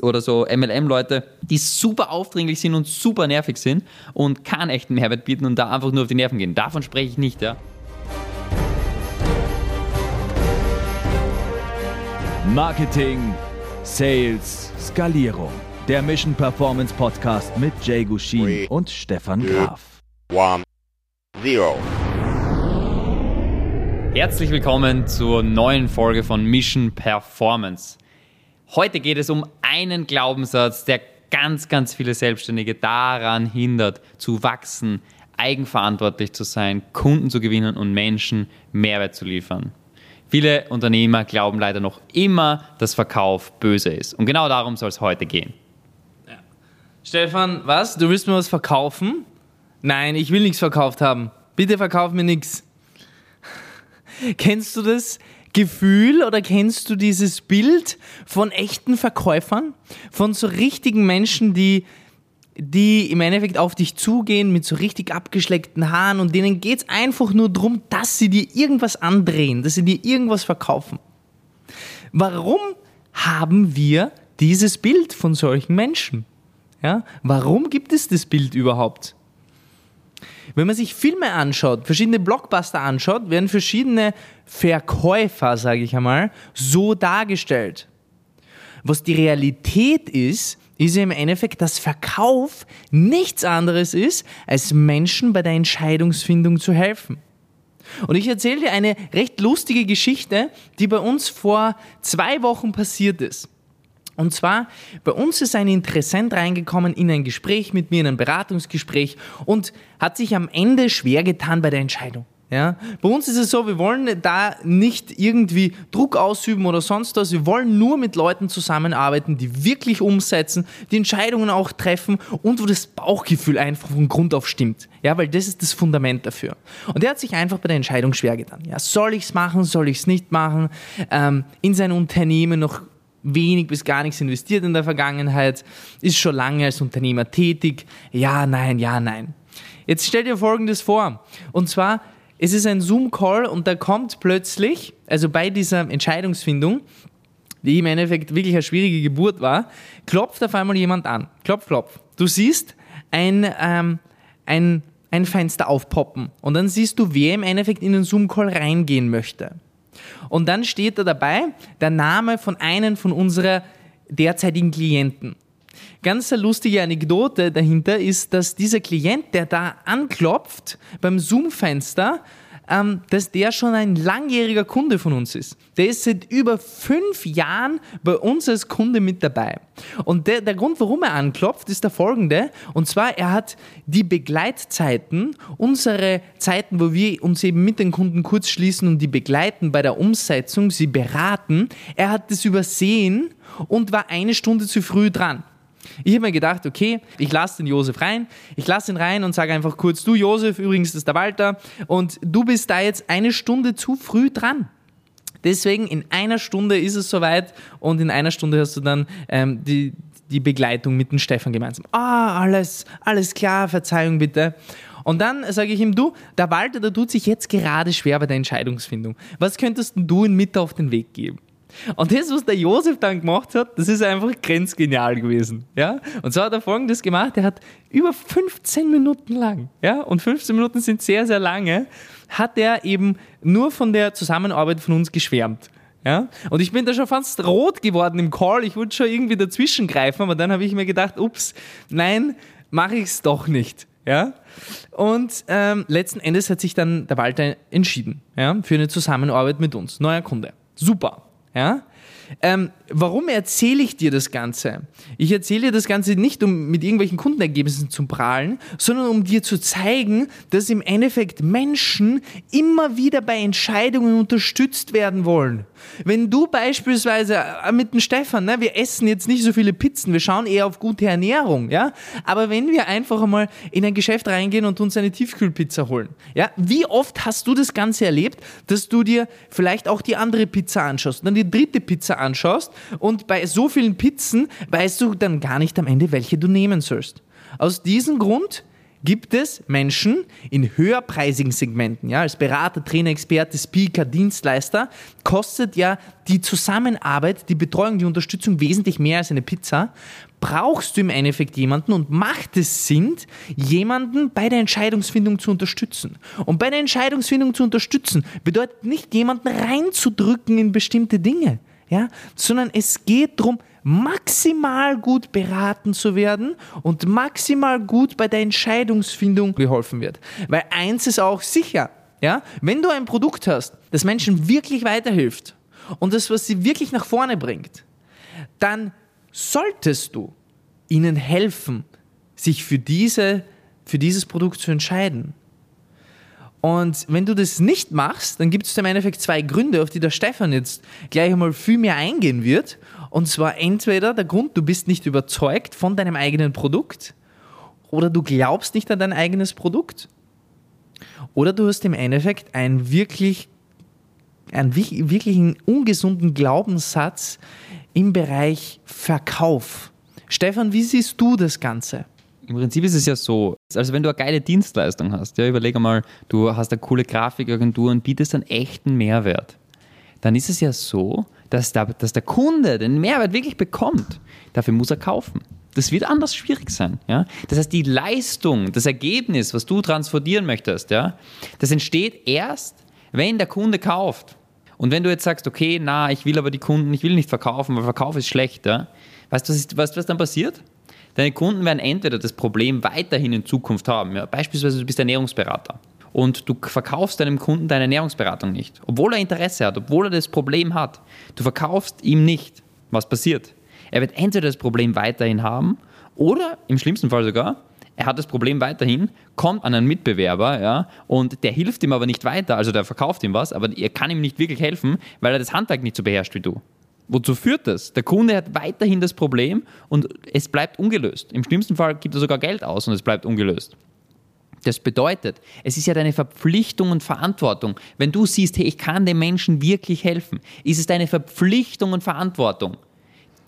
oder so MLM-Leute, die super aufdringlich sind und super nervig sind und keinen echten Mehrwert bieten und da einfach nur auf die Nerven gehen. Davon spreche ich nicht, ja. Marketing, Sales, Skalierung. Der Mission Performance Podcast mit Jay Gushin Three, und Stefan two, Graf. one, zero. Herzlich willkommen zur neuen Folge von Mission Performance. Heute geht es um einen Glaubenssatz, der ganz, ganz viele Selbstständige daran hindert, zu wachsen, eigenverantwortlich zu sein, Kunden zu gewinnen und Menschen Mehrwert zu liefern. Viele Unternehmer glauben leider noch immer, dass Verkauf böse ist. Und genau darum soll es heute gehen. Stefan, was? Du willst mir was verkaufen? Nein, ich will nichts verkauft haben. Bitte verkauf mir nichts. Kennst du das Gefühl oder kennst du dieses Bild von echten Verkäufern? Von so richtigen Menschen, die, die im Endeffekt auf dich zugehen mit so richtig abgeschleckten Haaren und denen geht es einfach nur darum, dass sie dir irgendwas andrehen, dass sie dir irgendwas verkaufen. Warum haben wir dieses Bild von solchen Menschen? Ja? Warum gibt es das Bild überhaupt? Wenn man sich Filme anschaut, verschiedene Blockbuster anschaut, werden verschiedene Verkäufer, sage ich einmal, so dargestellt. Was die Realität ist, ist ja im Endeffekt, dass Verkauf nichts anderes ist, als Menschen bei der Entscheidungsfindung zu helfen. Und ich erzähle dir eine recht lustige Geschichte, die bei uns vor zwei Wochen passiert ist. Und zwar, bei uns ist ein Interessent reingekommen in ein Gespräch mit mir, in ein Beratungsgespräch und hat sich am Ende schwer getan bei der Entscheidung. Ja? Bei uns ist es so, wir wollen da nicht irgendwie Druck ausüben oder sonst was. Wir wollen nur mit Leuten zusammenarbeiten, die wirklich umsetzen, die Entscheidungen auch treffen und wo das Bauchgefühl einfach von Grund auf stimmt. Ja, weil das ist das Fundament dafür. Und er hat sich einfach bei der Entscheidung schwer getan. Ja, soll ich es machen, soll ich es nicht machen? Ähm, in sein Unternehmen noch wenig bis gar nichts investiert in der Vergangenheit, ist schon lange als Unternehmer tätig. Ja, nein, ja, nein. Jetzt stell dir Folgendes vor. Und zwar, es ist ein Zoom-Call und da kommt plötzlich, also bei dieser Entscheidungsfindung, die im Endeffekt wirklich eine schwierige Geburt war, klopft auf einmal jemand an. Klopf, klopf. Du siehst ein, ähm, ein, ein Fenster aufpoppen und dann siehst du, wer im Endeffekt in den Zoom-Call reingehen möchte. Und dann steht da dabei der Name von einem von unserer derzeitigen Klienten. Ganz eine lustige Anekdote dahinter ist, dass dieser Klient, der da anklopft beim Zoom-Fenster, ähm, dass der schon ein langjähriger Kunde von uns ist. Der ist seit über fünf Jahren bei uns als Kunde mit dabei. Und der, der Grund, warum er anklopft, ist der folgende. Und zwar, er hat die Begleitzeiten, unsere Zeiten, wo wir uns eben mit den Kunden kurz schließen und die begleiten bei der Umsetzung, sie beraten, er hat das übersehen und war eine Stunde zu früh dran. Ich habe mir gedacht, okay, ich lasse den Josef rein, ich lasse ihn rein und sage einfach kurz, du Josef, übrigens ist der Walter und du bist da jetzt eine Stunde zu früh dran. Deswegen in einer Stunde ist es soweit und in einer Stunde hast du dann ähm, die, die Begleitung mit dem Stefan gemeinsam. Ah, alles, alles klar, Verzeihung bitte. Und dann sage ich ihm, du, der Walter, der tut sich jetzt gerade schwer bei der Entscheidungsfindung. Was könntest du ihm mit auf den Weg geben? Und das, was der Josef dann gemacht hat, das ist einfach grenzgenial gewesen. Ja? Und so hat er folgendes gemacht: Er hat über 15 Minuten lang, ja, und 15 Minuten sind sehr, sehr lange, hat er eben nur von der Zusammenarbeit von uns geschwärmt. Ja? Und ich bin da schon fast rot geworden im Call. Ich wollte schon irgendwie dazwischen greifen, aber dann habe ich mir gedacht, ups, nein, mache ich es doch nicht. Ja? Und ähm, letzten Endes hat sich dann der Walter entschieden ja, für eine Zusammenarbeit mit uns. Neuer Kunde. Super. Ja? Ähm, warum erzähle ich dir das Ganze? Ich erzähle dir das Ganze nicht, um mit irgendwelchen Kundenergebnissen zu prahlen, sondern um dir zu zeigen, dass im Endeffekt Menschen immer wieder bei Entscheidungen unterstützt werden wollen. Wenn du beispielsweise äh, mit dem Stefan, ne, wir essen jetzt nicht so viele Pizzen, wir schauen eher auf gute Ernährung, ja, aber wenn wir einfach einmal in ein Geschäft reingehen und uns eine Tiefkühlpizza holen, ja, wie oft hast du das Ganze erlebt, dass du dir vielleicht auch die andere Pizza anschaust, dann die dritte Pizza anschaust und bei so vielen Pizzen weißt du dann gar nicht am Ende, welche du nehmen sollst. Aus diesem Grund gibt es Menschen in höherpreisigen Segmenten, ja, als Berater, Trainer, Experte, Speaker, Dienstleister, kostet ja die Zusammenarbeit, die Betreuung, die Unterstützung wesentlich mehr als eine Pizza. Brauchst du im Endeffekt jemanden und macht es Sinn, jemanden bei der Entscheidungsfindung zu unterstützen. Und bei der Entscheidungsfindung zu unterstützen bedeutet nicht jemanden reinzudrücken in bestimmte Dinge, ja, sondern es geht darum, maximal gut beraten zu werden und maximal gut bei der Entscheidungsfindung geholfen wird. Weil eins ist auch sicher, ja, wenn du ein Produkt hast, das Menschen wirklich weiterhilft und das, was sie wirklich nach vorne bringt, dann solltest du ihnen helfen, sich für, diese, für dieses Produkt zu entscheiden. Und wenn du das nicht machst, dann gibt es im Endeffekt zwei Gründe, auf die der Stefan jetzt gleich einmal viel mehr eingehen wird. Und zwar entweder der Grund, du bist nicht überzeugt von deinem eigenen Produkt oder du glaubst nicht an dein eigenes Produkt oder du hast im Endeffekt einen wirklich einen wirklichen ungesunden Glaubenssatz im Bereich Verkauf. Stefan, wie siehst du das Ganze? Im Prinzip ist es ja so, also wenn du eine geile Dienstleistung hast, ja, überleg einmal, du hast eine coole Grafikagentur und bietest einen echten Mehrwert, dann ist es ja so, dass der, dass der Kunde den Mehrwert wirklich bekommt. Dafür muss er kaufen. Das wird anders schwierig sein. Ja? Das heißt, die Leistung, das Ergebnis, was du transportieren möchtest, ja, das entsteht erst, wenn der Kunde kauft. Und wenn du jetzt sagst, okay, na, ich will aber die Kunden, ich will nicht verkaufen, weil Verkauf ist schlecht, ja? weißt du, was, was dann passiert? Deine Kunden werden entweder das Problem weiterhin in Zukunft haben. Ja? Beispielsweise du bist Ernährungsberater und du verkaufst deinem Kunden deine Ernährungsberatung nicht, obwohl er Interesse hat, obwohl er das Problem hat. Du verkaufst ihm nicht. Was passiert? Er wird entweder das Problem weiterhin haben oder im schlimmsten Fall sogar, er hat das Problem weiterhin, kommt an einen Mitbewerber ja, und der hilft ihm aber nicht weiter, also der verkauft ihm was, aber er kann ihm nicht wirklich helfen, weil er das Handwerk nicht so beherrscht wie du. Wozu führt das? Der Kunde hat weiterhin das Problem und es bleibt ungelöst. Im schlimmsten Fall gibt er sogar Geld aus und es bleibt ungelöst. Das bedeutet, es ist ja deine Verpflichtung und Verantwortung. Wenn du siehst, hey, ich kann dem Menschen wirklich helfen, ist es deine Verpflichtung und Verantwortung,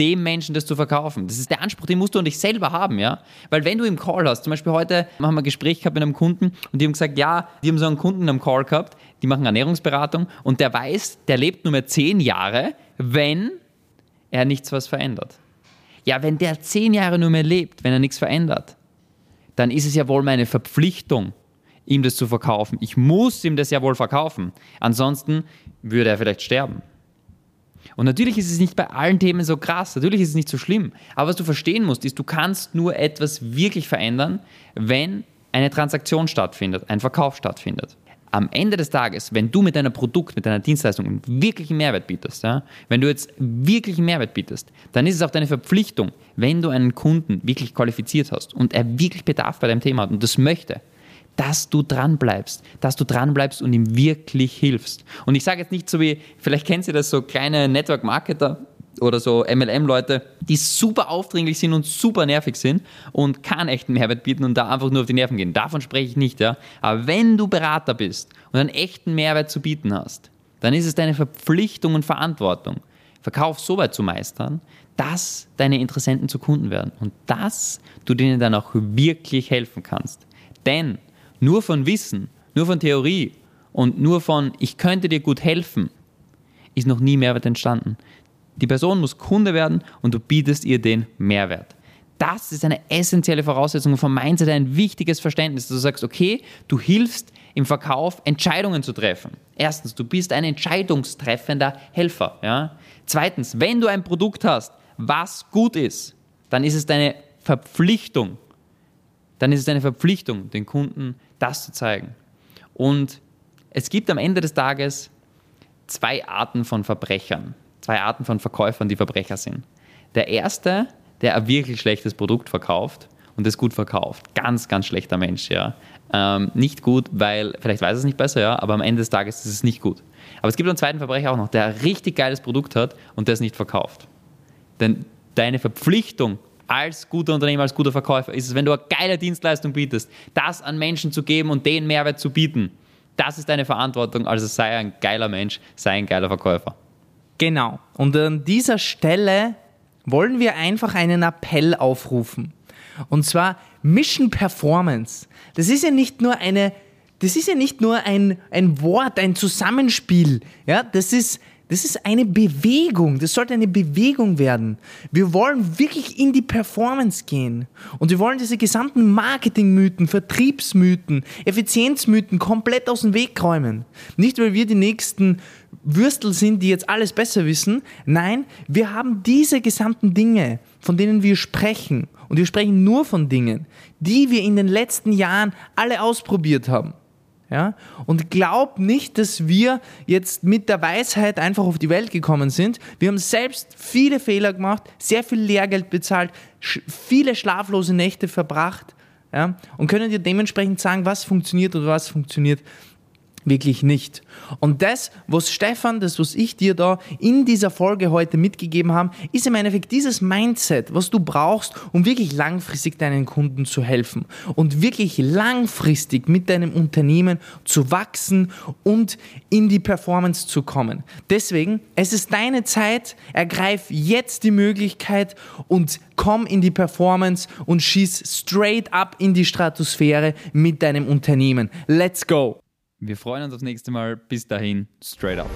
dem Menschen das zu verkaufen. Das ist der Anspruch, den musst du an dich selber haben, ja. Weil wenn du im Call hast, zum Beispiel heute haben wir ein Gespräch gehabt mit einem Kunden und die haben gesagt, ja, die haben so einen Kunden am Call gehabt, die machen Ernährungsberatung und der weiß, der lebt nur mehr zehn Jahre, wenn er nichts was verändert. Ja, wenn der zehn Jahre nur mehr lebt, wenn er nichts verändert, dann ist es ja wohl meine Verpflichtung, ihm das zu verkaufen. Ich muss ihm das ja wohl verkaufen. Ansonsten würde er vielleicht sterben. Und natürlich ist es nicht bei allen Themen so krass, natürlich ist es nicht so schlimm. Aber was du verstehen musst, ist, du kannst nur etwas wirklich verändern, wenn eine Transaktion stattfindet, ein Verkauf stattfindet am Ende des Tages, wenn du mit deiner Produkt, mit deiner Dienstleistung einen wirklichen Mehrwert bietest, ja, wenn du jetzt wirklichen Mehrwert bietest, dann ist es auch deine Verpflichtung, wenn du einen Kunden wirklich qualifiziert hast und er wirklich Bedarf bei deinem Thema hat und das möchte, dass du dran bleibst, dass du dran bleibst und ihm wirklich hilfst. Und ich sage jetzt nicht so wie, vielleicht kennt ihr das so kleine Network Marketer, oder so MLM-Leute, die super aufdringlich sind und super nervig sind und keinen echten Mehrwert bieten und da einfach nur auf die Nerven gehen. Davon spreche ich nicht, ja. Aber wenn du Berater bist und einen echten Mehrwert zu bieten hast, dann ist es deine Verpflichtung und Verantwortung, Verkauf so weit zu meistern, dass deine Interessenten zu Kunden werden und dass du denen dann auch wirklich helfen kannst. Denn nur von Wissen, nur von Theorie und nur von ich könnte dir gut helfen, ist noch nie Mehrwert entstanden. Die Person muss Kunde werden und du bietest ihr den Mehrwert. Das ist eine essentielle Voraussetzung vom Mindset, ein wichtiges Verständnis, dass du sagst, okay, du hilfst im Verkauf Entscheidungen zu treffen. Erstens, du bist ein entscheidungstreffender Helfer. Ja? Zweitens, wenn du ein Produkt hast, was gut ist, dann ist es deine Verpflichtung, dann ist es deine Verpflichtung, den Kunden das zu zeigen. Und es gibt am Ende des Tages zwei Arten von Verbrechern zwei Arten von Verkäufern, die Verbrecher sind. Der erste, der ein wirklich schlechtes Produkt verkauft und es gut verkauft. Ganz, ganz schlechter Mensch, ja. Ähm, nicht gut, weil, vielleicht weiß er es nicht besser, ja, aber am Ende des Tages ist es nicht gut. Aber es gibt einen zweiten Verbrecher auch noch, der ein richtig geiles Produkt hat und es nicht verkauft. Denn deine Verpflichtung als guter Unternehmer, als guter Verkäufer ist es, wenn du eine geile Dienstleistung bietest, das an Menschen zu geben und den Mehrwert zu bieten. Das ist deine Verantwortung, also sei ein geiler Mensch, sei ein geiler Verkäufer. Genau. Und an dieser Stelle wollen wir einfach einen Appell aufrufen. Und zwar Mission Performance. Das ist ja nicht nur eine, das ist ja nicht nur ein, ein Wort, ein Zusammenspiel. Ja, das ist, das ist eine Bewegung. Das sollte eine Bewegung werden. Wir wollen wirklich in die Performance gehen. Und wir wollen diese gesamten Marketingmythen, Vertriebsmythen, Effizienzmythen komplett aus dem Weg räumen. Nicht, weil wir die nächsten Würstel sind, die jetzt alles besser wissen. Nein, wir haben diese gesamten Dinge, von denen wir sprechen. Und wir sprechen nur von Dingen, die wir in den letzten Jahren alle ausprobiert haben. Ja? Und glaub nicht, dass wir jetzt mit der Weisheit einfach auf die Welt gekommen sind. Wir haben selbst viele Fehler gemacht, sehr viel Lehrgeld bezahlt, sch viele schlaflose Nächte verbracht ja? und können dir dementsprechend sagen, was funktioniert oder was funktioniert wirklich nicht. Und das, was Stefan, das, was ich dir da in dieser Folge heute mitgegeben habe, ist im Endeffekt dieses Mindset, was du brauchst, um wirklich langfristig deinen Kunden zu helfen und wirklich langfristig mit deinem Unternehmen zu wachsen und in die Performance zu kommen. Deswegen, es ist deine Zeit, ergreif jetzt die Möglichkeit und komm in die Performance und schieß straight up in die Stratosphäre mit deinem Unternehmen. Let's go! Wir freuen uns aufs nächste Mal. Bis dahin, straight up.